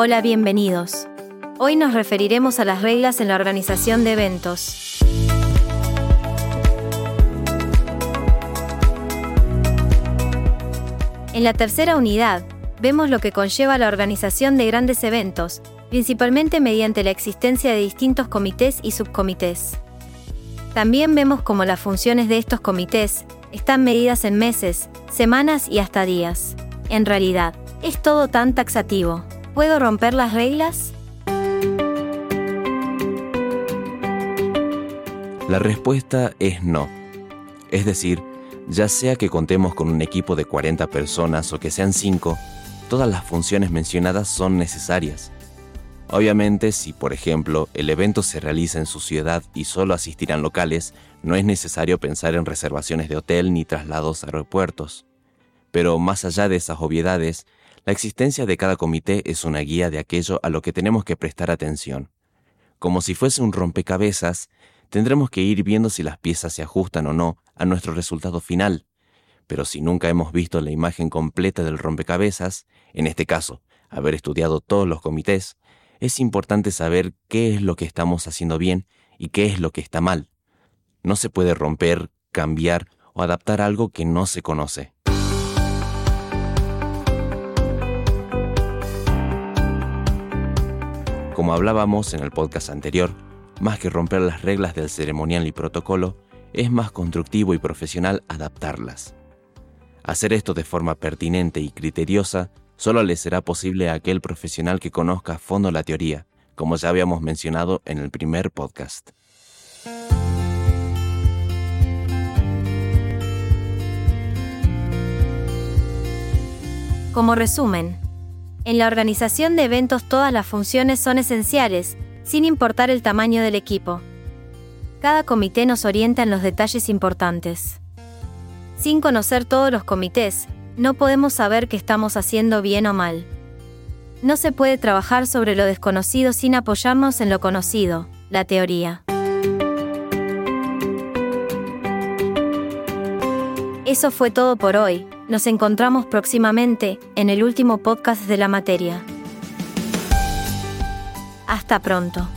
Hola, bienvenidos. Hoy nos referiremos a las reglas en la organización de eventos. En la tercera unidad, vemos lo que conlleva la organización de grandes eventos, principalmente mediante la existencia de distintos comités y subcomités. También vemos cómo las funciones de estos comités están medidas en meses, semanas y hasta días. En realidad, es todo tan taxativo. ¿Puedo romper las reglas? La respuesta es no. Es decir, ya sea que contemos con un equipo de 40 personas o que sean 5, todas las funciones mencionadas son necesarias. Obviamente, si por ejemplo el evento se realiza en su ciudad y solo asistirán locales, no es necesario pensar en reservaciones de hotel ni traslados a aeropuertos. Pero más allá de esas obviedades, la existencia de cada comité es una guía de aquello a lo que tenemos que prestar atención. Como si fuese un rompecabezas, tendremos que ir viendo si las piezas se ajustan o no a nuestro resultado final. Pero si nunca hemos visto la imagen completa del rompecabezas, en este caso, haber estudiado todos los comités, es importante saber qué es lo que estamos haciendo bien y qué es lo que está mal. No se puede romper, cambiar o adaptar algo que no se conoce. Como hablábamos en el podcast anterior, más que romper las reglas del ceremonial y protocolo, es más constructivo y profesional adaptarlas. Hacer esto de forma pertinente y criteriosa solo le será posible a aquel profesional que conozca a fondo la teoría, como ya habíamos mencionado en el primer podcast. Como resumen, en la organización de eventos todas las funciones son esenciales, sin importar el tamaño del equipo. Cada comité nos orienta en los detalles importantes. Sin conocer todos los comités, no podemos saber qué estamos haciendo bien o mal. No se puede trabajar sobre lo desconocido sin apoyarnos en lo conocido, la teoría. Eso fue todo por hoy, nos encontramos próximamente en el último podcast de la materia. Hasta pronto.